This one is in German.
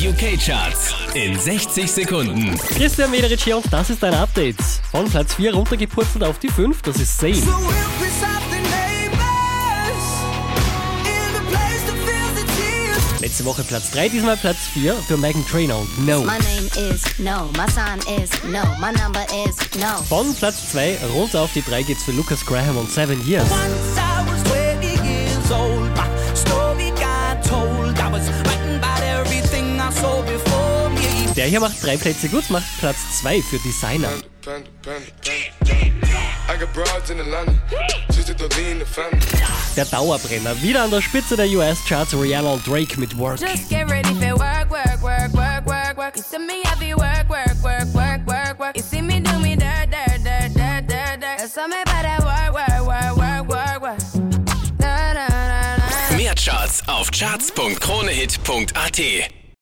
Die UK-Charts in 60 Sekunden. Christian Mederich hier und das ist ein Update. Von Platz 4 runtergepurzelt auf die 5, das ist. So tears. Letzte Woche Platz 3, diesmal Platz 4 für Megan Trainor und No. My name is no, my sign is no, my number is no. Von Platz 2 runter auf die 3 geht's für Lucas Graham und 7 Years. Der hier macht drei Plätze gut, macht Platz 2 für Designer. Der Dauerbrenner, wieder an der Spitze der US-Charts, Rihanna und Drake mit Work. Mehr Charts auf charts.kronehit.at.